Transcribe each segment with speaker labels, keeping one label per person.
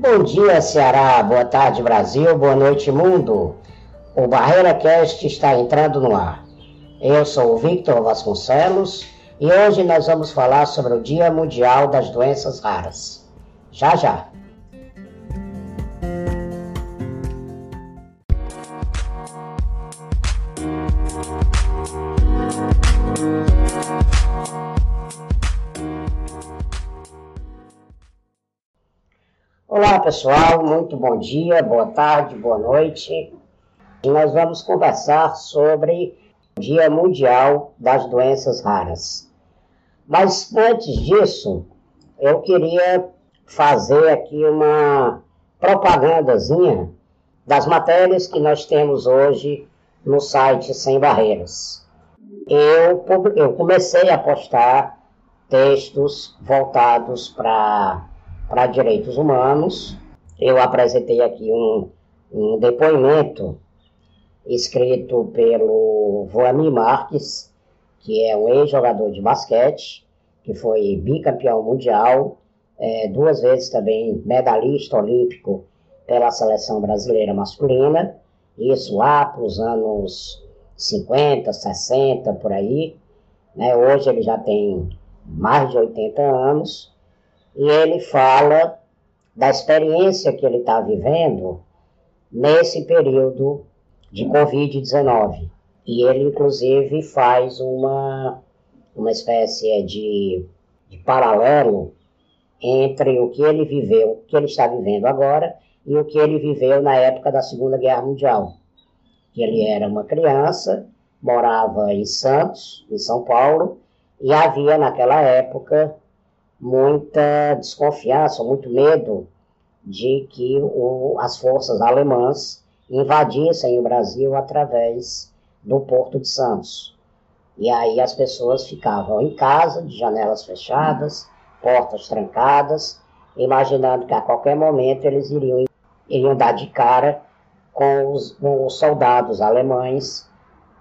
Speaker 1: Bom dia, Ceará. Boa tarde, Brasil. Boa noite, mundo. O Barreira Cast está entrando no ar. Eu sou o Victor Vasconcelos e hoje nós vamos falar sobre o Dia Mundial das Doenças Raras. Já já. Olá pessoal, muito bom dia, boa tarde, boa noite. Nós vamos conversar sobre o Dia Mundial das Doenças Raras. Mas antes disso, eu queria fazer aqui uma propagandazinha das matérias que nós temos hoje no site Sem Barreiras. Eu, eu comecei a postar textos voltados para para Direitos Humanos. Eu apresentei aqui um, um depoimento escrito pelo Voami Marques, que é um ex-jogador de basquete, que foi bicampeão mundial, é, duas vezes também medalhista olímpico pela seleção brasileira masculina, isso lá para os anos 50, 60, por aí. Né? Hoje ele já tem mais de 80 anos e ele fala da experiência que ele está vivendo nesse período de Covid-19. E ele, inclusive, faz uma, uma espécie de, de paralelo entre o que ele viveu, o que ele está vivendo agora, e o que ele viveu na época da Segunda Guerra Mundial. Ele era uma criança, morava em Santos, em São Paulo, e havia naquela época muita desconfiança, muito medo de que o, as forças alemãs invadissem o Brasil através do Porto de Santos. E aí as pessoas ficavam em casa, de janelas fechadas, portas trancadas, imaginando que a qualquer momento eles iriam, iriam dar de cara com os, com os soldados alemães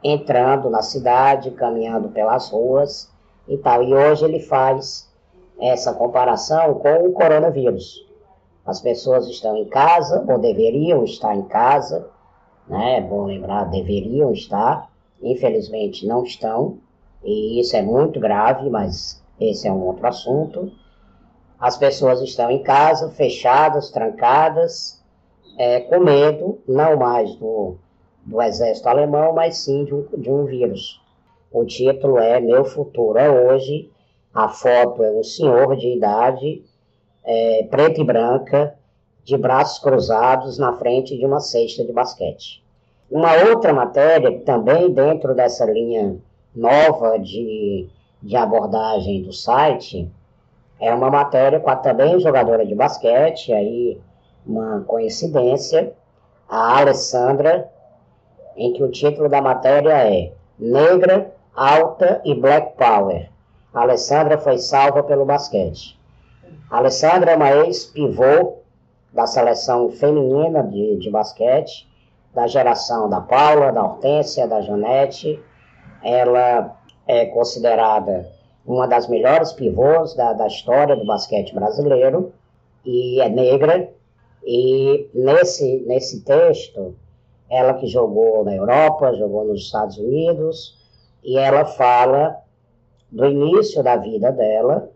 Speaker 1: entrando na cidade, caminhando pelas ruas e tal. E hoje ele faz essa comparação com o coronavírus. As pessoas estão em casa, ou deveriam estar em casa, né? É bom lembrar, deveriam estar, infelizmente não estão, e isso é muito grave, mas esse é um outro assunto. As pessoas estão em casa, fechadas, trancadas, é, com medo, não mais do, do exército alemão, mas sim de um, de um vírus. O título é Meu Futuro é Hoje, a foto é um senhor de idade, é, preta e branca, de braços cruzados na frente de uma cesta de basquete. Uma outra matéria, também dentro dessa linha nova de, de abordagem do site, é uma matéria com a também jogadora de basquete, aí uma coincidência, a Alessandra, em que o título da matéria é Negra, Alta e Black Power a Alessandra foi salva pelo basquete. A Alessandra é uma ex-pivô da seleção feminina de, de basquete, da geração da Paula, da Hortência, da Janete. Ela é considerada uma das melhores pivôs da, da história do basquete brasileiro e é negra. E nesse, nesse texto, ela que jogou na Europa, jogou nos Estados Unidos, e ela fala do início da vida dela,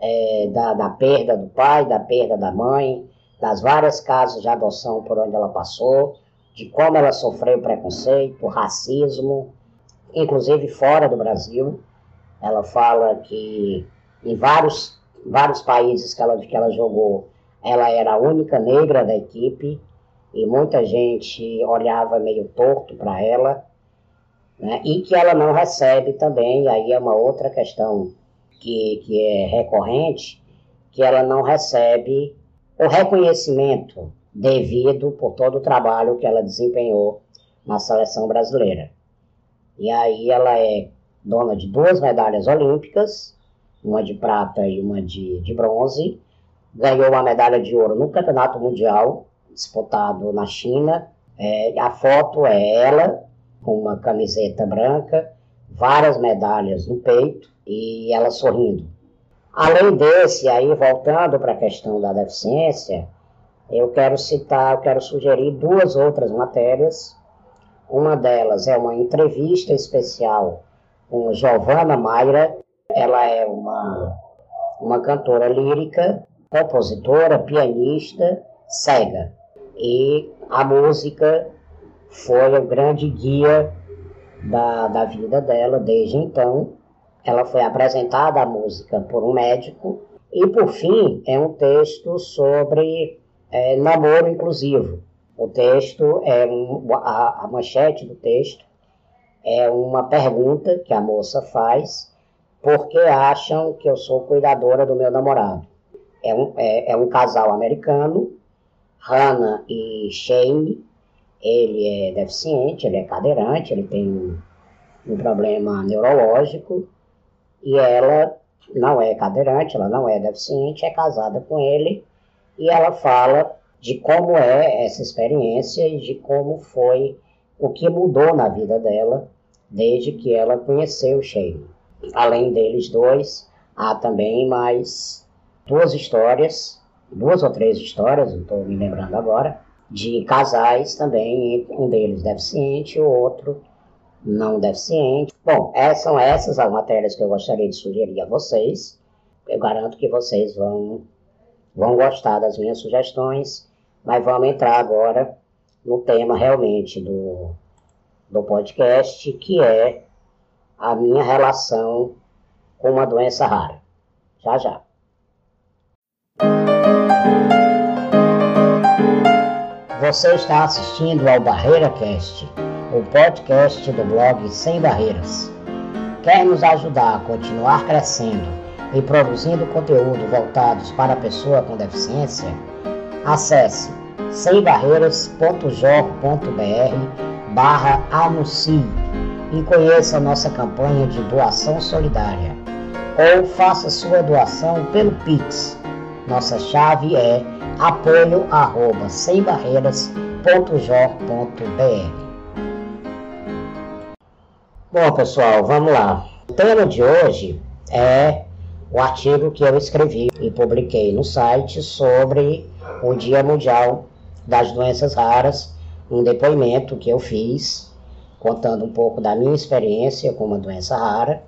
Speaker 1: é, da, da perda do pai, da perda da mãe, das várias casas de adoção por onde ela passou, de como ela sofreu preconceito, racismo, inclusive fora do Brasil. Ela fala que em vários, vários países que ela, que ela jogou, ela era a única negra da equipe e muita gente olhava meio torto para ela né? e que ela não recebe também, aí é uma outra questão que, que é recorrente, que ela não recebe o reconhecimento devido por todo o trabalho que ela desempenhou na seleção brasileira. E aí ela é dona de duas medalhas olímpicas, uma de prata e uma de, de bronze, ganhou uma medalha de ouro no Campeonato Mundial, disputado na China. É, a foto é ela com uma camiseta branca, várias medalhas no peito e ela sorrindo. Além desse, aí voltando para a questão da deficiência, eu quero citar, eu quero sugerir duas outras matérias. Uma delas é uma entrevista especial com Giovanna Mayra. Ela é uma, uma cantora lírica, compositora, pianista, cega. E a música foi o grande guia da, da vida dela desde então. Ela foi apresentada a música por um médico. E, por fim, é um texto sobre é, namoro inclusivo. O texto é um, a, a manchete do texto é uma pergunta que a moça faz porque acham que eu sou cuidadora do meu namorado. É um, é, é um casal americano, Hannah e Shane. Ele é deficiente, ele é cadeirante, ele tem um, um problema neurológico e ela não é cadeirante, ela não é deficiente, é casada com ele e ela fala de como é essa experiência e de como foi o que mudou na vida dela desde que ela conheceu o Shane. Além deles dois, há também mais duas histórias, duas ou três histórias, não estou me lembrando agora, de casais também, um deles deficiente, o outro não deficiente. Bom, essas são essas as matérias que eu gostaria de sugerir a vocês. Eu garanto que vocês vão vão gostar das minhas sugestões, mas vamos entrar agora no tema realmente do, do podcast, que é a minha relação com uma doença rara. Já já. Você está assistindo ao Barreira Cast, o podcast do blog Sem Barreiras. Quer nos ajudar a continuar crescendo e produzindo conteúdo voltados para a pessoa com deficiência, acesse sembarreiras.jor.br barra anuncie e conheça nossa campanha de doação solidária ou faça sua doação pelo Pix. Nossa chave é apoio arroba sembarreiras.jor.br Bom pessoal, vamos lá. O tema de hoje é o artigo que eu escrevi e publiquei no site sobre o Dia Mundial das Doenças Raras, um depoimento que eu fiz contando um pouco da minha experiência com uma doença rara.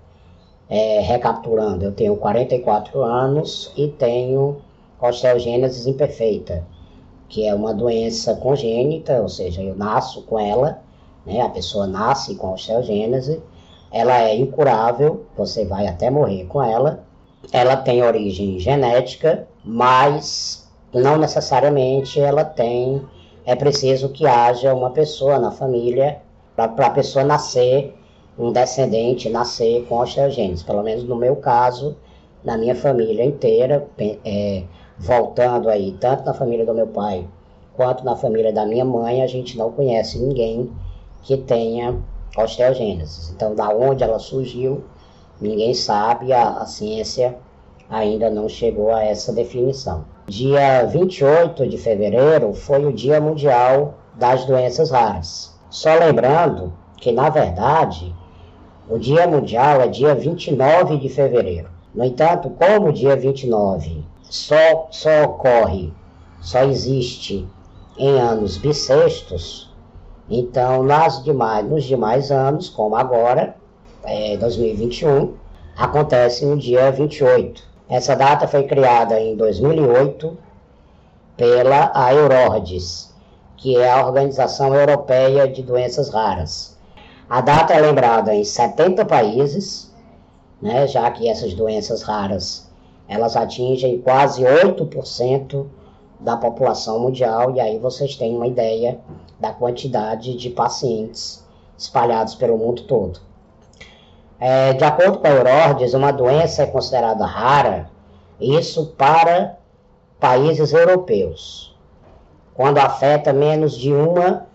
Speaker 1: É, recapitulando, eu tenho 44 anos e tenho osteogênese imperfeita, que é uma doença congênita, ou seja, eu nasço com ela, né, a pessoa nasce com osteogênese, ela é incurável, você vai até morrer com ela, ela tem origem genética, mas não necessariamente ela tem. É preciso que haja uma pessoa na família para a pessoa nascer, um descendente nascer com osteogênese. Pelo menos no meu caso, na minha família inteira, é, voltando aí, tanto na família do meu pai quanto na família da minha mãe, a gente não conhece ninguém que tenha osteogênese. Então, da onde ela surgiu, Ninguém sabe, a, a ciência ainda não chegou a essa definição. Dia 28 de fevereiro foi o Dia Mundial das Doenças Raras. Só lembrando que, na verdade, o Dia Mundial é dia 29 de fevereiro. No entanto, como o dia 29 só, só ocorre, só existe em anos bissextos, então nas demais, nos demais anos, como agora, é, 2021, acontece no dia 28. Essa data foi criada em 2008 pela a Eurordes, que é a Organização Europeia de Doenças Raras. A data é lembrada em 70 países, né, já que essas doenças raras elas atingem quase 8% da população mundial, e aí vocês têm uma ideia da quantidade de pacientes espalhados pelo mundo todo. É, de acordo com a Eurordes, uma doença é considerada rara, isso para países europeus, quando afeta menos de uma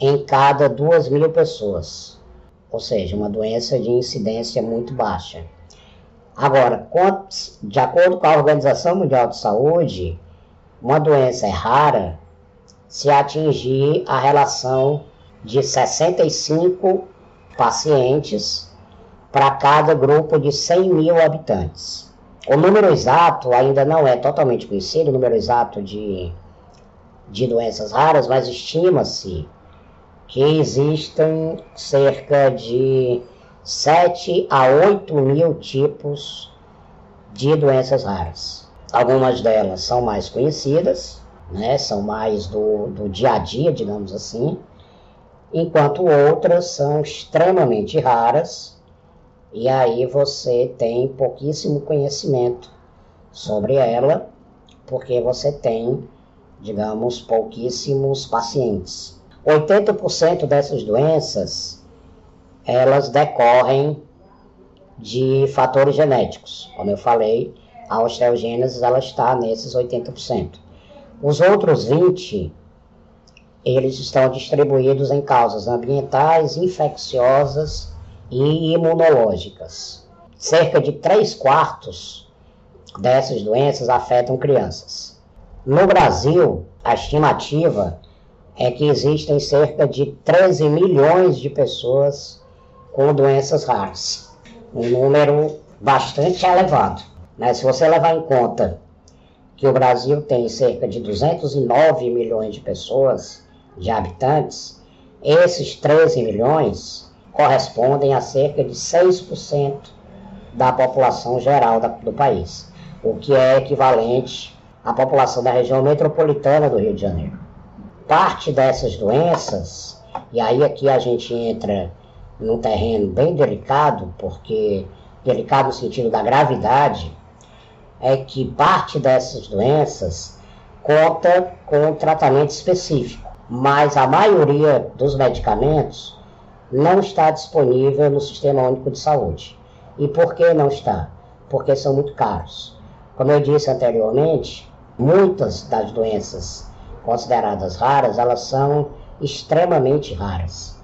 Speaker 1: em cada duas mil pessoas, ou seja, uma doença de incidência muito baixa. Agora, de acordo com a Organização Mundial de Saúde, uma doença é rara se atingir a relação de 65 pacientes para cada grupo de 100 mil habitantes. O número exato ainda não é totalmente conhecido, o número exato de, de doenças raras, mas estima-se que existem cerca de 7 a 8 mil tipos de doenças raras. Algumas delas são mais conhecidas, né, são mais do, do dia a dia, digamos assim, enquanto outras são extremamente raras, e aí você tem pouquíssimo conhecimento sobre ela, porque você tem digamos, pouquíssimos pacientes. 80% dessas doenças, elas decorrem de fatores genéticos. Como eu falei, a osteogênese ela está nesses 80%. Os outros 20, eles estão distribuídos em causas ambientais, infecciosas e imunológicas. Cerca de 3 quartos dessas doenças afetam crianças. No Brasil, a estimativa é que existem cerca de 13 milhões de pessoas com doenças raras. Um número bastante elevado. Né? Se você levar em conta que o Brasil tem cerca de 209 milhões de pessoas, de habitantes, esses 13 milhões correspondem a cerca de 6% da população geral do país, o que é equivalente a população da região metropolitana do Rio de Janeiro. Parte dessas doenças, e aí aqui a gente entra num terreno bem delicado, porque delicado no sentido da gravidade, é que parte dessas doenças conta com um tratamento específico, mas a maioria dos medicamentos não está disponível no Sistema Único de Saúde. E por que não está? Porque são muito caros. Como eu disse anteriormente, Muitas das doenças consideradas raras, elas são extremamente raras,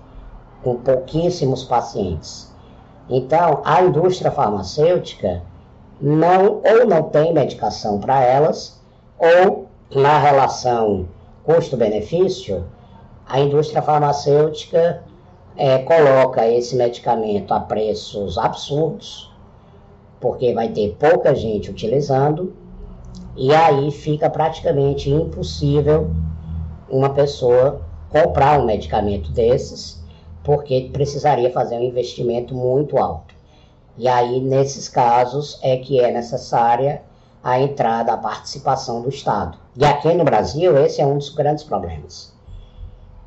Speaker 1: com pouquíssimos pacientes. Então, a indústria farmacêutica não ou não tem medicação para elas, ou na relação custo-benefício, a indústria farmacêutica é, coloca esse medicamento a preços absurdos, porque vai ter pouca gente utilizando e aí fica praticamente impossível uma pessoa comprar um medicamento desses, porque precisaria fazer um investimento muito alto. E aí, nesses casos, é que é necessária a entrada, a participação do Estado. E aqui no Brasil, esse é um dos grandes problemas.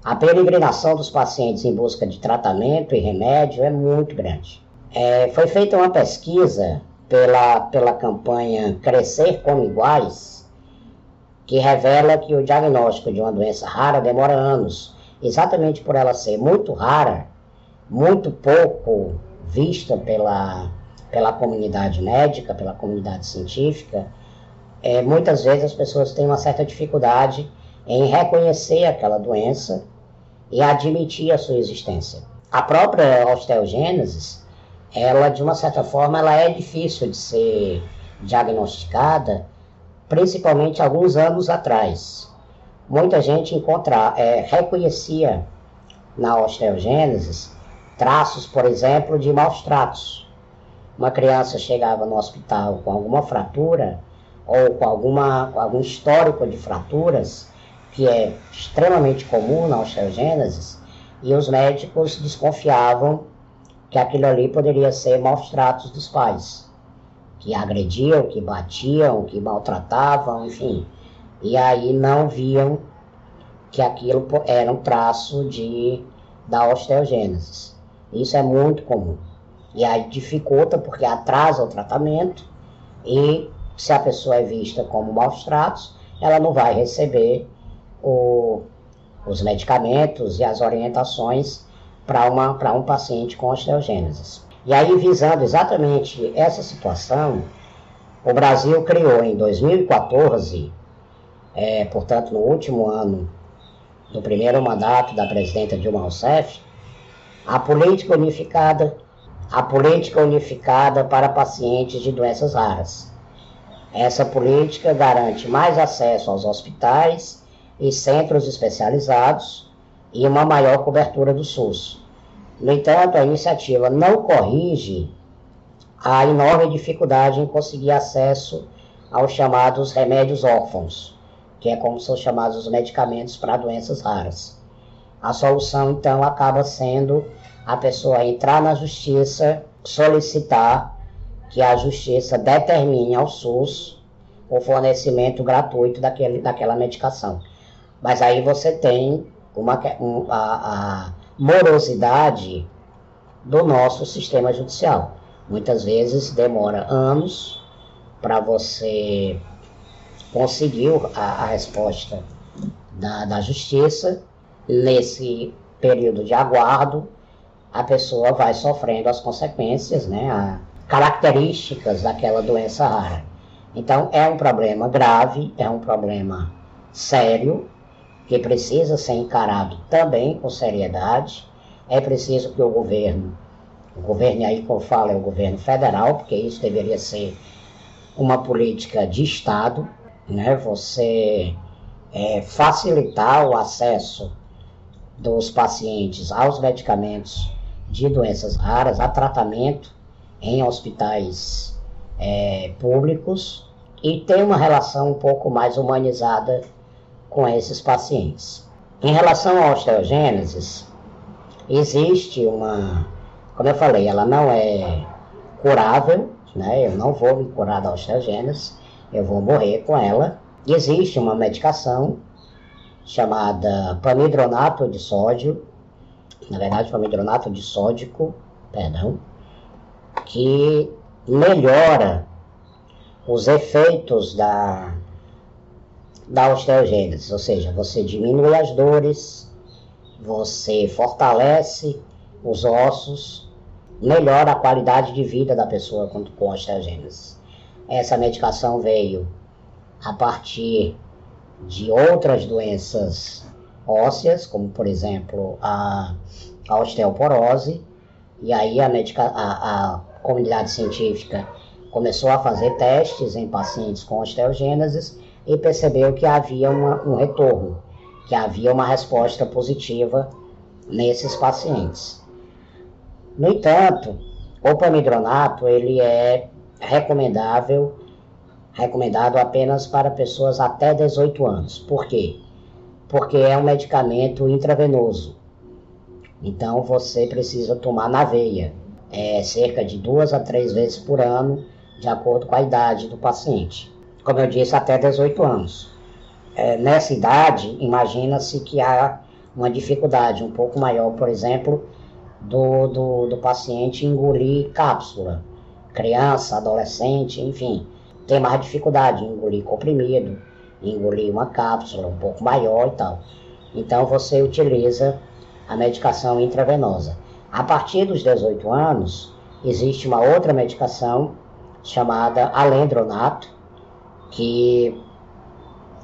Speaker 1: A peregrinação dos pacientes em busca de tratamento e remédio é muito grande. É, foi feita uma pesquisa pela, pela campanha Crescer como Iguais, que revela que o diagnóstico de uma doença rara demora anos, exatamente por ela ser muito rara, muito pouco vista pela, pela comunidade médica, pela comunidade científica, é, muitas vezes as pessoas têm uma certa dificuldade em reconhecer aquela doença e admitir a sua existência. A própria osteogênese ela de uma certa forma ela é difícil de ser diagnosticada, principalmente alguns anos atrás. Muita gente encontra, é, reconhecia na osteogênese traços, por exemplo, de maus tratos. Uma criança chegava no hospital com alguma fratura ou com, alguma, algum histórico de fraturas, que é extremamente comum na osteogênese, e os médicos desconfiavam que aquilo ali poderia ser maus tratos dos pais, que agrediam, que batiam, que maltratavam, enfim. E aí não viam que aquilo era um traço de, da osteogênese. Isso é muito comum. E aí dificulta porque atrasa o tratamento e se a pessoa é vista como maus tratos, ela não vai receber o, os medicamentos e as orientações para um paciente com osteogênese. E aí, visando exatamente essa situação, o Brasil criou em 2014, é, portanto, no último ano do primeiro mandato da presidenta Dilma Rousseff, a política unificada, a política unificada para pacientes de doenças raras. Essa política garante mais acesso aos hospitais e centros especializados e uma maior cobertura do SUS. No entanto, a iniciativa não corrige a enorme dificuldade em conseguir acesso aos chamados remédios órfãos, que é como são chamados os medicamentos para doenças raras. A solução, então, acaba sendo a pessoa entrar na justiça, solicitar que a justiça determine ao SUS o fornecimento gratuito daquele, daquela medicação. Mas aí você tem uma, um, a, a morosidade do nosso sistema judicial. Muitas vezes demora anos para você conseguir a, a resposta da, da justiça. Nesse período de aguardo, a pessoa vai sofrendo as consequências, né, a, características daquela doença rara. Então, é um problema grave, é um problema sério, que precisa ser encarado também com seriedade. É preciso que o governo, o governo aí que eu falo é o governo federal, porque isso deveria ser uma política de Estado, né? Você é, facilitar o acesso dos pacientes aos medicamentos de doenças raras, a tratamento em hospitais é, públicos e ter uma relação um pouco mais humanizada com esses pacientes. Em relação à osteogênese, existe uma, como eu falei, ela não é curável, né? Eu não vou me curar da osteogênese, eu vou morrer com ela. Existe uma medicação chamada pamidronato de sódio, na verdade pamidronato de sódico, perdão, que melhora os efeitos da, da osteogênese, ou seja, você diminui as dores, você fortalece os ossos, melhora a qualidade de vida da pessoa com, com osteogênese. Essa medicação veio a partir de outras doenças ósseas, como por exemplo a, a osteoporose, e aí a, medica, a, a comunidade científica começou a fazer testes em pacientes com osteogênesis e percebeu que havia uma, um retorno, que havia uma resposta positiva nesses pacientes. No entanto, o pamidronato ele é recomendável, recomendado apenas para pessoas até 18 anos. Por quê? Porque é um medicamento intravenoso. Então você precisa tomar na veia, é, cerca de duas a três vezes por ano, de acordo com a idade do paciente. Como eu disse, até 18 anos. É, nessa idade, imagina-se que há uma dificuldade um pouco maior, por exemplo, do, do, do paciente engolir cápsula. Criança, adolescente, enfim, tem mais dificuldade em engolir comprimido, engolir uma cápsula um pouco maior e tal. Então você utiliza a medicação intravenosa. A partir dos 18 anos, existe uma outra medicação chamada alendronato, que,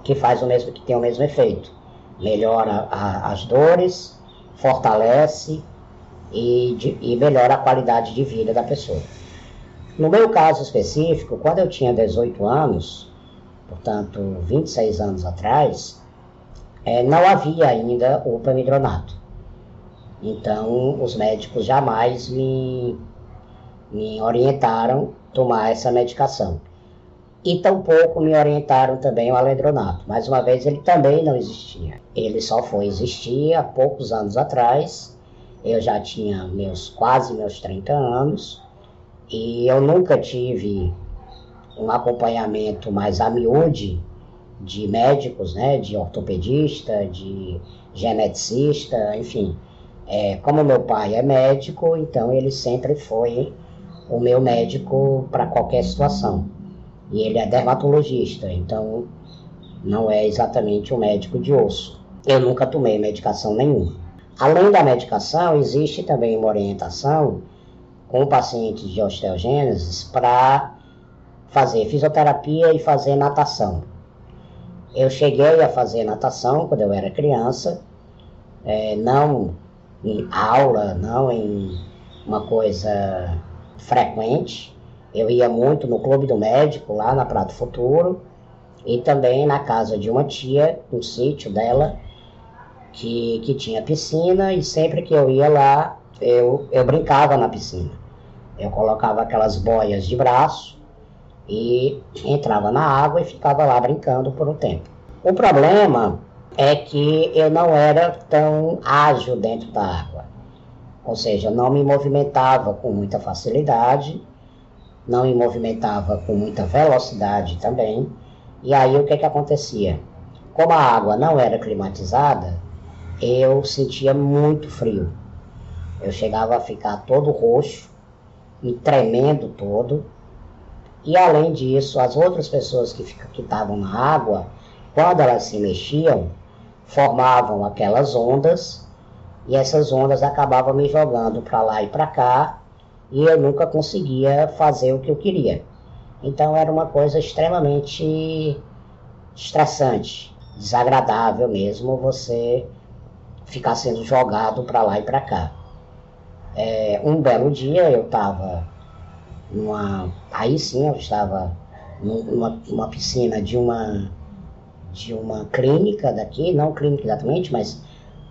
Speaker 1: que faz o mesmo, que tem o mesmo efeito. Melhora a, as dores, fortalece e, de, e melhora a qualidade de vida da pessoa. No meu caso específico, quando eu tinha 18 anos, portanto 26 anos atrás, é, não havia ainda o pamidronato. Então, os médicos jamais me, me orientaram a tomar essa medicação. E tampouco me orientaram também o alendronato. Mais uma vez, ele também não existia. Ele só foi existir há poucos anos atrás. Eu já tinha meus quase meus 30 anos e eu nunca tive um acompanhamento mais a miúde de médicos, né, de ortopedista, de geneticista, enfim. É, como meu pai é médico, então ele sempre foi o meu médico para qualquer situação. E ele é dermatologista, então não é exatamente um médico de osso. Eu nunca tomei medicação nenhuma. Além da medicação, existe também uma orientação com pacientes de osteogênese para fazer fisioterapia e fazer natação. Eu cheguei a fazer natação quando eu era criança, é, não em aula, não em uma coisa frequente. Eu ia muito no Clube do Médico, lá na Prato Futuro, e também na casa de uma tia, no sítio dela, que, que tinha piscina, e sempre que eu ia lá, eu, eu brincava na piscina. Eu colocava aquelas boias de braço e entrava na água e ficava lá brincando por um tempo. O problema é que eu não era tão ágil dentro da água. Ou seja, não me movimentava com muita facilidade, não me movimentava com muita velocidade também. E aí o que, que acontecia? Como a água não era climatizada, eu sentia muito frio. Eu chegava a ficar todo roxo e tremendo todo. E além disso, as outras pessoas que estavam na água, quando elas se mexiam, formavam aquelas ondas e essas ondas acabavam me jogando para lá e para cá e eu nunca conseguia fazer o que eu queria. Então era uma coisa extremamente estressante, desagradável mesmo você ficar sendo jogado para lá e para cá. É, um belo dia eu estava numa. Aí sim eu estava numa, numa piscina de uma de uma clínica daqui, não clínica exatamente, mas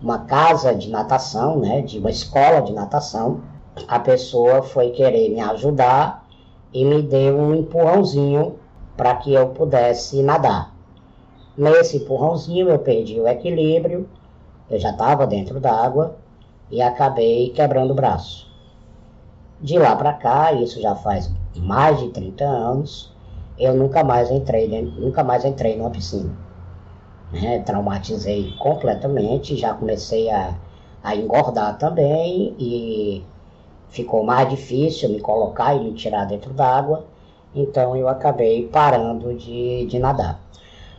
Speaker 1: uma casa de natação, né, de uma escola de natação. A pessoa foi querer me ajudar e me deu um empurrãozinho para que eu pudesse nadar. Nesse empurrãozinho eu perdi o equilíbrio, eu já estava dentro d'água e acabei quebrando o braço. De lá para cá, isso já faz mais de 30 anos, eu nunca mais entrei, nunca mais entrei numa piscina né? traumatizei completamente, já comecei a, a engordar também e ficou mais difícil me colocar e me tirar dentro d'água, então eu acabei parando de, de nadar.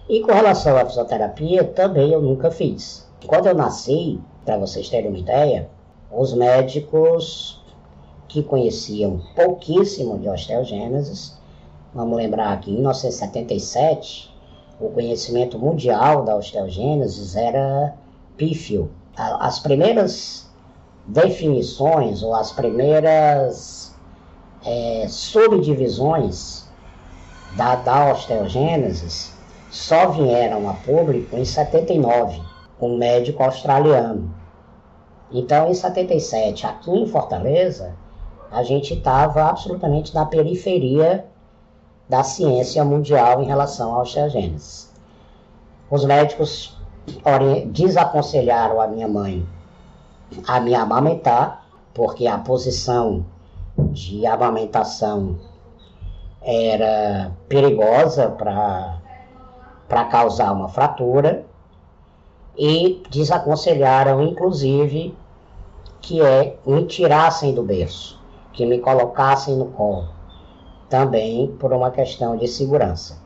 Speaker 1: E com relação à fisioterapia, também eu nunca fiz. Quando eu nasci, para vocês terem uma ideia, os médicos que conheciam pouquíssimo de osteogênesis, vamos lembrar que em 1977 o conhecimento mundial da osteogênese era pífio. As primeiras definições ou as primeiras é, subdivisões da, da osteogênese só vieram a público em 79, com um médico australiano. Então, em 77, aqui em Fortaleza, a gente estava absolutamente na periferia da ciência mundial em relação à osteogênese. Os médicos desaconselharam a minha mãe a me amamentar, porque a posição de amamentação era perigosa para causar uma fratura e desaconselharam, inclusive, que é me tirassem do berço, que me colocassem no colo também por uma questão de segurança.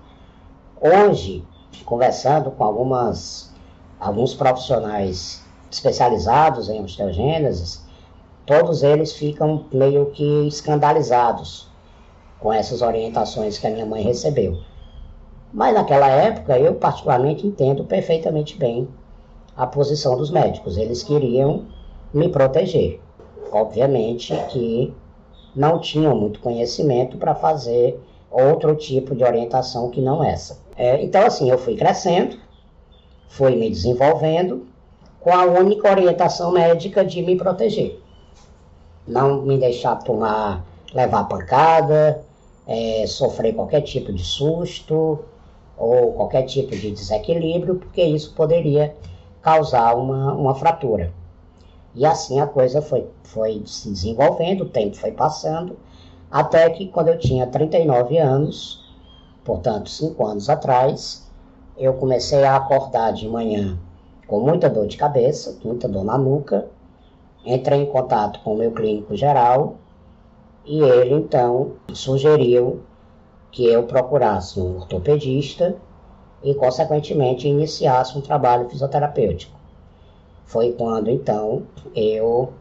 Speaker 1: Hoje, conversando com algumas, alguns profissionais especializados em osteogênesis, todos eles ficam meio que escandalizados com essas orientações que a minha mãe recebeu. Mas naquela época eu particularmente entendo perfeitamente bem a posição dos médicos. Eles queriam me proteger. Obviamente que não tinham muito conhecimento para fazer outro tipo de orientação que não essa. É, então, assim, eu fui crescendo, fui me desenvolvendo com a única orientação médica de me proteger. Não me deixar tomar, levar pancada, é, sofrer qualquer tipo de susto ou qualquer tipo de desequilíbrio, porque isso poderia causar uma, uma fratura. E assim a coisa foi, foi se desenvolvendo, o tempo foi passando, até que quando eu tinha 39 anos, portanto, cinco anos atrás, eu comecei a acordar de manhã com muita dor de cabeça, muita dor na nuca. Entrei em contato com o meu clínico geral e ele então sugeriu que eu procurasse um ortopedista e, consequentemente, iniciasse um trabalho fisioterapêutico. Foi quando então eu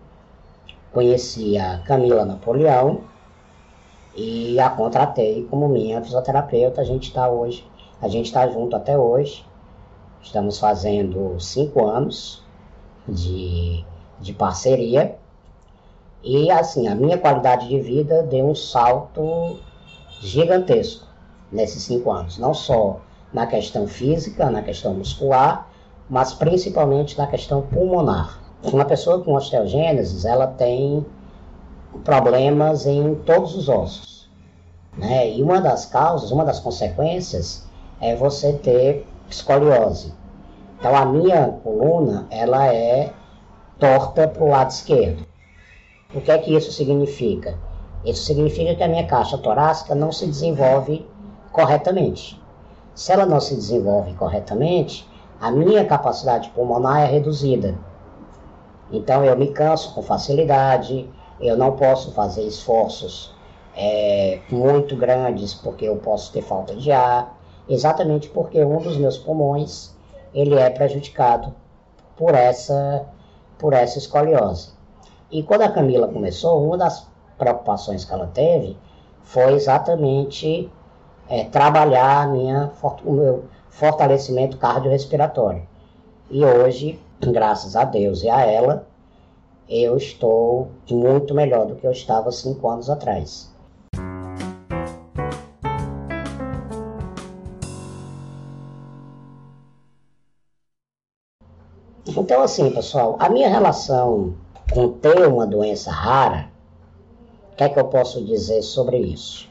Speaker 1: conheci a Camila Napoleão e a contratei como minha fisioterapeuta. A gente está hoje, a gente está junto até hoje. Estamos fazendo cinco anos de, de parceria. E assim, a minha qualidade de vida deu um salto gigantesco nesses cinco anos. Não só na questão física, na questão muscular, mas principalmente na questão pulmonar. Uma pessoa com osteogênese, ela tem problemas em todos os ossos. Né? E uma das causas, uma das consequências é você ter escoliose. Então a minha coluna ela é torta para o lado esquerdo. O que é que isso significa? Isso significa que a minha caixa torácica não se desenvolve corretamente. Se ela não se desenvolve corretamente, a minha capacidade pulmonar é reduzida. Então eu me canso com facilidade, eu não posso fazer esforços é, muito grandes porque eu posso ter falta de ar, exatamente porque um dos meus pulmões ele é prejudicado por essa por essa escoliose. E quando a Camila começou, uma das preocupações que ela teve foi exatamente é, trabalhar minha, o meu fortalecimento cardiorrespiratório. E hoje, graças a Deus e a ela, eu estou muito melhor do que eu estava cinco anos atrás. Então, assim, pessoal, a minha relação com ter uma doença rara, o que é que eu posso dizer sobre isso?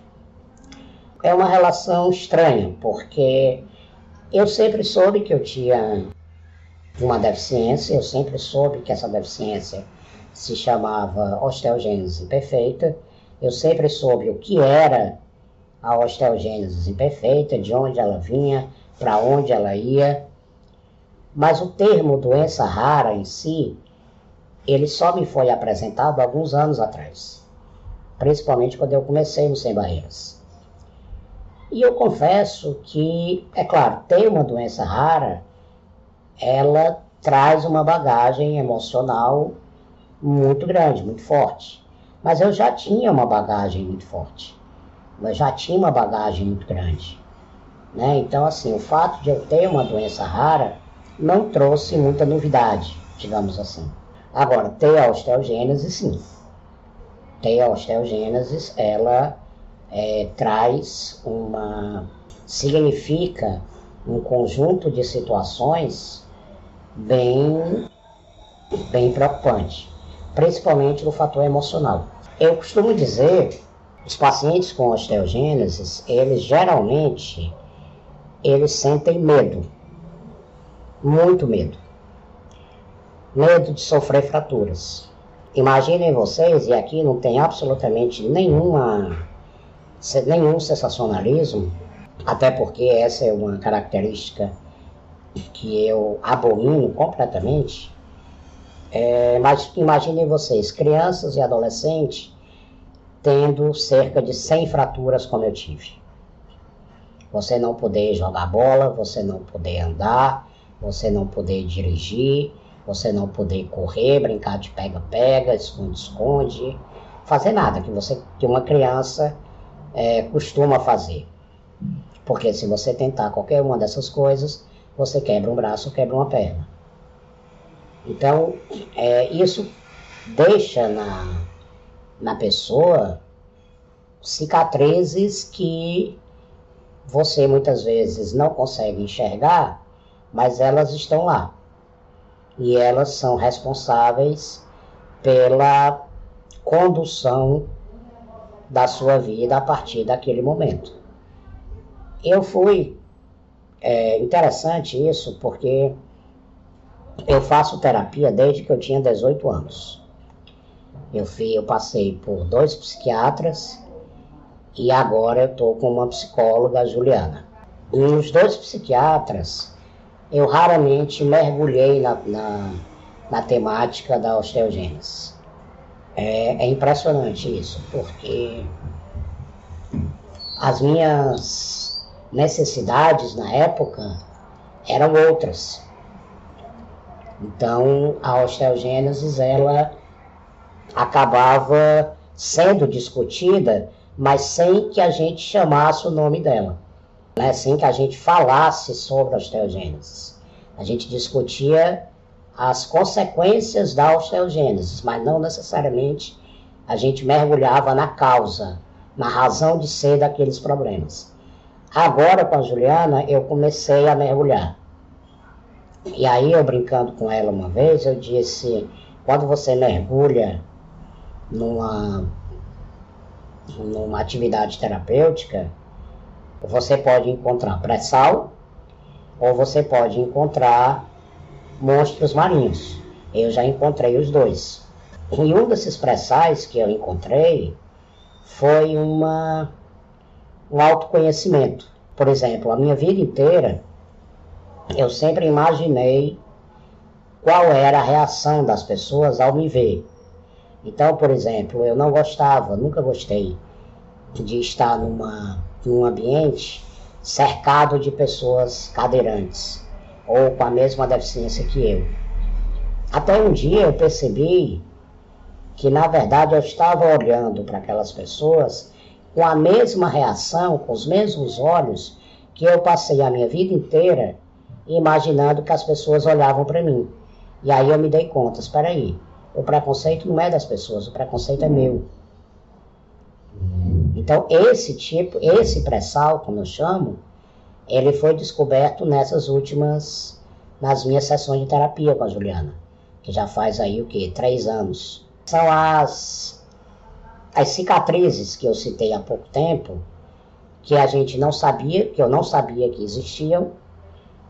Speaker 1: É uma relação estranha, porque eu sempre soube que eu tinha uma deficiência, eu sempre soube que essa deficiência se chamava osteogênese imperfeita, eu sempre soube o que era a osteogênese imperfeita, de onde ela vinha, para onde ela ia, mas o termo doença rara em si, ele só me foi apresentado alguns anos atrás, principalmente quando eu comecei no Sem Barreiras. E eu confesso que, é claro, ter uma doença rara, ela traz uma bagagem emocional muito grande, muito forte. Mas eu já tinha uma bagagem muito forte. Eu já tinha uma bagagem muito grande. Né? Então, assim, o fato de eu ter uma doença rara não trouxe muita novidade, digamos assim. Agora, ter a osteogênese, sim. Ter a osteogênese, ela é, traz uma. significa um conjunto de situações bem, bem preocupante, principalmente no fator emocional. Eu costumo dizer, os pacientes com osteogênese, eles geralmente eles sentem medo muito medo. Medo de sofrer fraturas. Imaginem vocês, e aqui não tem absolutamente nenhuma, nenhum sensacionalismo, até porque essa é uma característica que eu abomino completamente. É, mas imaginem vocês, crianças e adolescentes, tendo cerca de 100 fraturas como eu tive. Você não poder jogar bola, você não poder andar, você não poder dirigir, você não poder correr, brincar de pega-pega, esconde-esconde, fazer nada que você que uma criança é, costuma fazer. Porque se você tentar qualquer uma dessas coisas, você quebra um braço, quebra uma perna. Então, é, isso deixa na, na pessoa cicatrizes que você muitas vezes não consegue enxergar mas elas estão lá. E elas são responsáveis pela condução da sua vida a partir daquele momento. Eu fui é, interessante isso porque eu faço terapia desde que eu tinha 18 anos. Eu, fui, eu passei por dois psiquiatras e agora eu estou com uma psicóloga, Juliana. E os dois psiquiatras, eu raramente mergulhei na, na, na temática da osteogênese. É, é, impressionante isso, porque as minhas necessidades na época eram outras. Então, a osteogênese, ela acabava sendo discutida, mas sem que a gente chamasse o nome dela né, sem que a gente falasse sobre a osteogênese. A gente discutia as consequências da osteogênese, mas não necessariamente a gente mergulhava na causa, na razão de ser daqueles problemas. Agora, com a Juliana, eu comecei a mergulhar. E aí, eu brincando com ela uma vez, eu disse: quando você mergulha numa, numa atividade terapêutica, você pode encontrar pré-sal ou você pode encontrar monstros marinhos. Eu já encontrei os dois. E um desses pré-sais que eu encontrei foi uma, um autoconhecimento. Por exemplo, a minha vida inteira eu sempre imaginei qual era a reação das pessoas ao me ver. Então, por exemplo, eu não gostava, nunca gostei de estar numa, num ambiente cercado de pessoas cadeirantes ou com a mesma deficiência que eu. Até um dia eu percebi que, na verdade, eu estava olhando para aquelas pessoas com a mesma reação, com os mesmos olhos que eu passei a minha vida inteira imaginando que as pessoas olhavam para mim. E aí eu me dei conta, espera aí, o preconceito não é das pessoas, o preconceito é meu. Então, esse tipo, esse pré-sal, como eu chamo, ele foi descoberto nessas últimas, nas minhas sessões de terapia com a Juliana, que já faz aí o que? Três anos. São as, as cicatrizes que eu citei há pouco tempo, que a gente não sabia, que eu não sabia que existiam,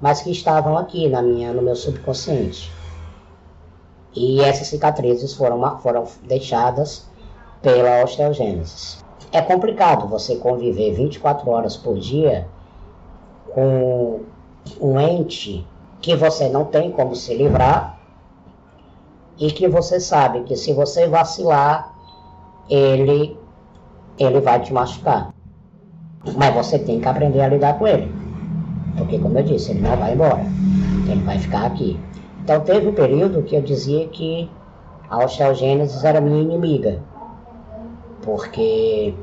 Speaker 1: mas que estavam aqui na minha, no meu subconsciente. E essas cicatrizes foram, foram deixadas pela osteogênese. É complicado você conviver 24 horas por dia com um ente que você não tem como se livrar e que você sabe que se você vacilar, ele, ele vai te machucar. Mas você tem que aprender a lidar com ele. Porque, como eu disse, ele não vai embora. Ele vai ficar aqui. Então, teve um período que eu dizia que a osteogênese era minha inimiga porque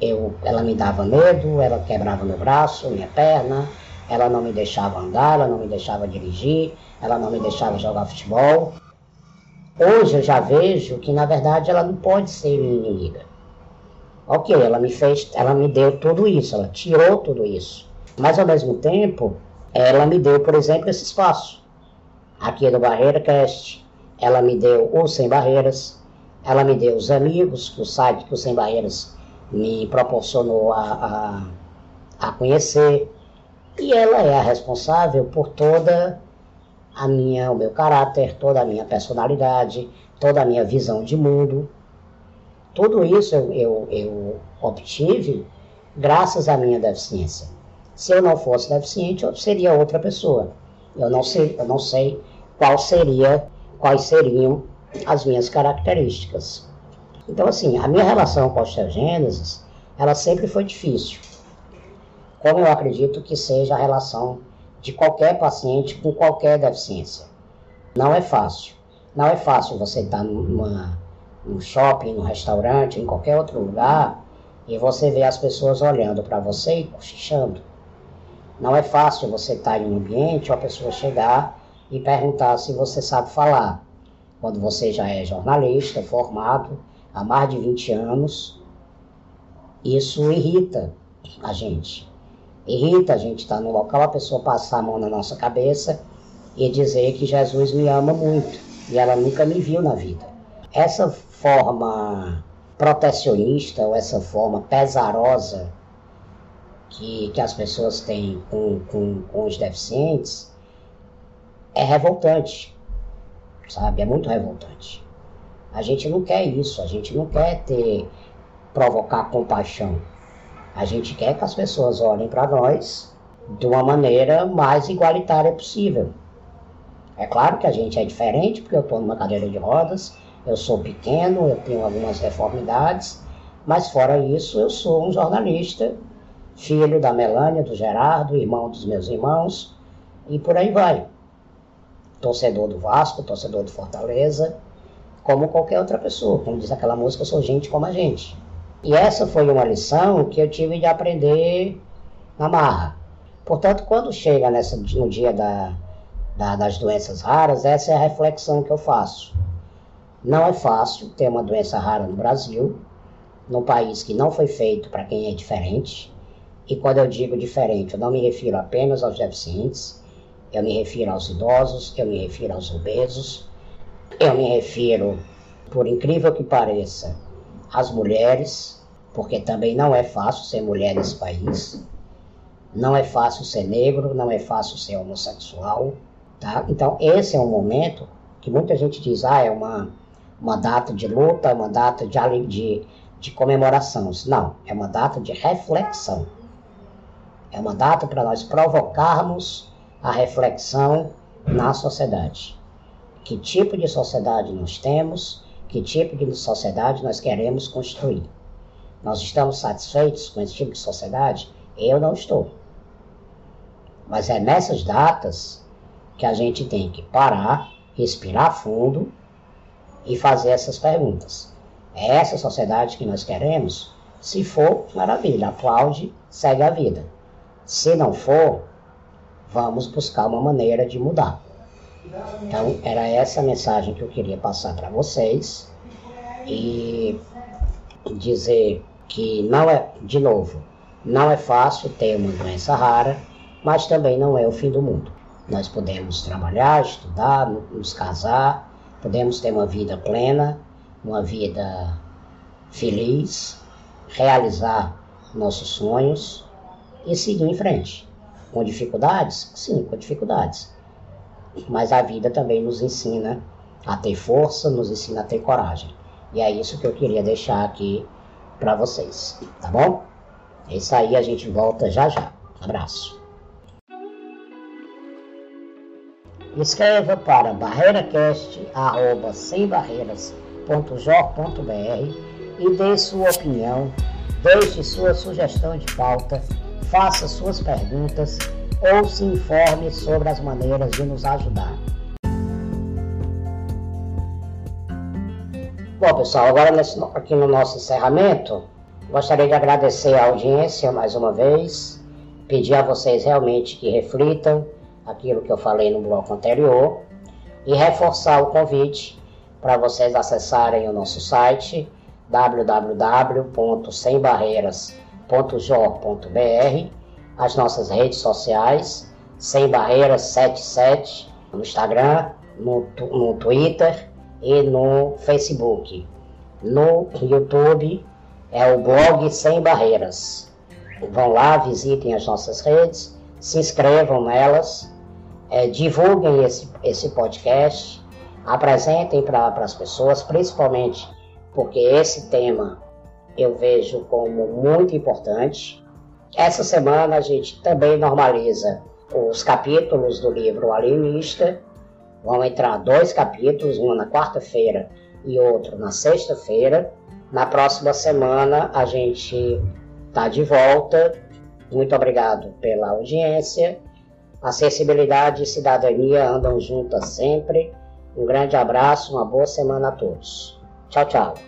Speaker 1: eu, ela me dava medo, ela quebrava meu braço, minha perna, ela não me deixava andar, ela não me deixava dirigir, ela não me deixava jogar futebol. Hoje eu já vejo que na verdade ela não pode ser minha inimiga. Ok, ela me fez, ela me deu tudo isso, ela tirou tudo isso. Mas ao mesmo tempo, ela me deu, por exemplo, esse espaço. Aqui do Barreira Cast, ela me deu o Sem Barreiras, ela me deu os amigos o site que o Sem Barreiras me proporcionou a, a, a conhecer. E ela é a responsável por toda a minha, o meu caráter, toda a minha personalidade, toda a minha visão de mundo. Tudo isso eu, eu, eu obtive graças à minha deficiência. Se eu não fosse deficiente, eu seria outra pessoa. Eu não sei, eu não sei qual seria, quais seriam as minhas características. Então, assim, a minha relação com a osteogênese, ela sempre foi difícil. Como eu acredito que seja a relação de qualquer paciente com qualquer deficiência. Não é fácil. Não é fácil você estar numa, num shopping, num restaurante, em qualquer outro lugar, e você ver as pessoas olhando para você e cochichando. Não é fácil você estar em um ambiente ou a pessoa chegar e perguntar se você sabe falar quando você já é jornalista, formado há mais de 20 anos, isso irrita a gente. Irrita a gente estar no local, a pessoa passar a mão na nossa cabeça e dizer que Jesus me ama muito e ela nunca me viu na vida. Essa forma protecionista ou essa forma pesarosa que, que as pessoas têm com, com, com os deficientes é revoltante sabe? É muito revoltante. A gente não quer isso, a gente não quer ter provocar compaixão. A gente quer que as pessoas olhem para nós de uma maneira mais igualitária possível. É claro que a gente é diferente, porque eu estou numa cadeira de rodas, eu sou pequeno, eu tenho algumas deformidades, mas fora isso, eu sou um jornalista, filho da Melânia, do Gerardo, irmão dos meus irmãos, e por aí vai torcedor do Vasco, torcedor do Fortaleza, como qualquer outra pessoa. Como diz aquela música, eu sou gente como a gente. E essa foi uma lição que eu tive de aprender na marra. Portanto, quando chega nessa, no dia da, da, das doenças raras, essa é a reflexão que eu faço. Não é fácil ter uma doença rara no Brasil, num país que não foi feito para quem é diferente. E quando eu digo diferente, eu não me refiro apenas aos deficientes, eu me refiro aos idosos, eu me refiro aos obesos, eu me refiro, por incrível que pareça, às mulheres, porque também não é fácil ser mulher nesse país. Não é fácil ser negro, não é fácil ser homossexual, tá? Então esse é um momento que muita gente diz, ah, é uma, uma data de luta, uma data de, de, de comemoração. Não, é uma data de reflexão. É uma data para nós provocarmos a reflexão na sociedade. Que tipo de sociedade nós temos? Que tipo de sociedade nós queremos construir? Nós estamos satisfeitos com esse tipo de sociedade? Eu não estou. Mas é nessas datas que a gente tem que parar, respirar fundo e fazer essas perguntas. É essa sociedade que nós queremos? Se for, maravilha, aplaude, segue a vida. Se não for, vamos buscar uma maneira de mudar. Então, era essa mensagem que eu queria passar para vocês e dizer que não é, de novo, não é fácil ter uma doença rara, mas também não é o fim do mundo. Nós podemos trabalhar, estudar, nos casar, podemos ter uma vida plena, uma vida feliz, realizar nossos sonhos e seguir em frente. Com dificuldades? Sim, com dificuldades mas a vida também nos ensina a ter força, nos ensina a ter coragem. E é isso que eu queria deixar aqui para vocês, tá bom? É isso aí, a gente volta já já. Abraço. Escreva para barreiracast.sembarreiras.jor.br e dê sua opinião, deixe sua sugestão de pauta, faça suas perguntas ou se informe sobre as maneiras de nos ajudar. Bom, pessoal, agora nesse, aqui no nosso encerramento, gostaria de agradecer a audiência mais uma vez, pedir a vocês realmente que reflitam aquilo que eu falei no bloco anterior e reforçar o convite para vocês acessarem o nosso site www.sembarreiras.jor.br as nossas redes sociais, Sem Barreiras 77, no Instagram, no, no Twitter e no Facebook. No YouTube é o blog Sem Barreiras. Vão lá, visitem as nossas redes, se inscrevam nelas, é, divulguem esse, esse podcast, apresentem para as pessoas, principalmente porque esse tema eu vejo como muito importante. Essa semana a gente também normaliza os capítulos do livro Alienista. Vão entrar dois capítulos, um na quarta-feira e outro na sexta-feira. Na próxima semana a gente está de volta. Muito obrigado pela audiência. Acessibilidade e cidadania andam juntas sempre. Um grande abraço, uma boa semana a todos. Tchau, tchau.